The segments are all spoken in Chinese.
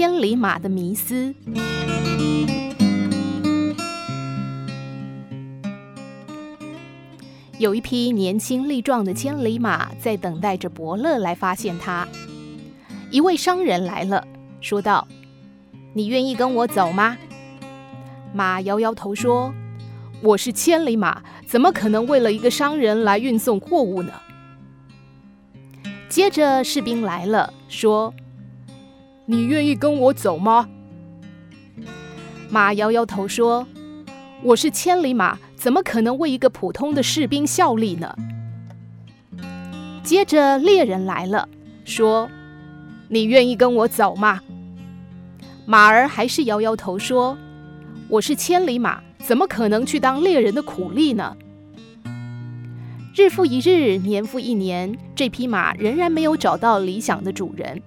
千里马的迷思。有一匹年轻力壮的千里马在等待着伯乐来发现它。一位商人来了，说道：“你愿意跟我走吗？”马摇摇头说：“我是千里马，怎么可能为了一个商人来运送货物呢？”接着士兵来了，说：“你愿意跟我走吗？”马摇摇头说：“我是千里马。”怎么可能为一个普通的士兵效力呢？接着猎人来了，说：“你愿意跟我走吗？”马儿还是摇摇头说：“我是千里马，怎么可能去当猎人的苦力呢？”日复一日，年复一年，这匹马仍然没有找到理想的主人。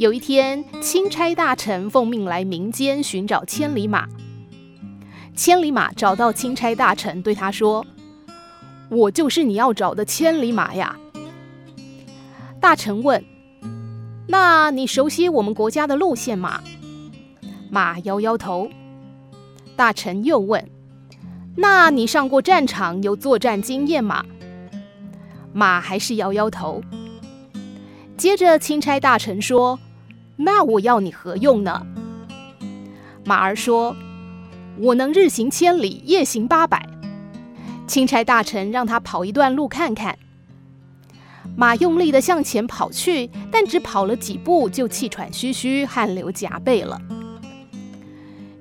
有一天，钦差大臣奉命来民间寻找千里马。千里马找到钦差大臣，对他说：“我就是你要找的千里马呀。”大臣问：“那你熟悉我们国家的路线吗？”马摇摇头。大臣又问：“那你上过战场，有作战经验吗？”马还是摇摇头。接着，钦差大臣说：“那我要你何用呢？”马儿说。我能日行千里，夜行八百。钦差大臣让他跑一段路看看。马用力地向前跑去，但只跑了几步就气喘吁吁、汗流浃背了。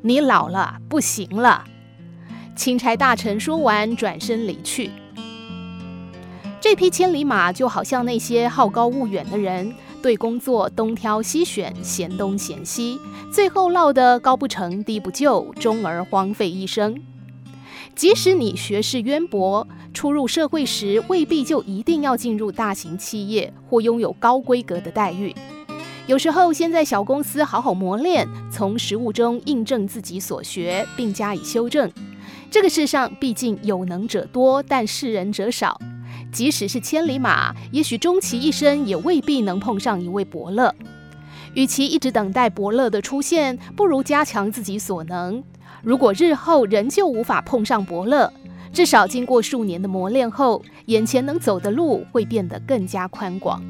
你老了，不行了。钦差大臣说完，转身离去。这匹千里马就好像那些好高骛远的人。对工作东挑西选，嫌东嫌西，最后落得高不成低不就，终而荒废一生。即使你学识渊博，初入社会时未必就一定要进入大型企业或拥有高规格的待遇。有时候先在小公司好好磨练，从实务中印证自己所学，并加以修正。这个世上毕竟有能者多，但识人者少。即使是千里马，也许终其一生也未必能碰上一位伯乐。与其一直等待伯乐的出现，不如加强自己所能。如果日后仍旧无法碰上伯乐，至少经过数年的磨练后，眼前能走的路会变得更加宽广。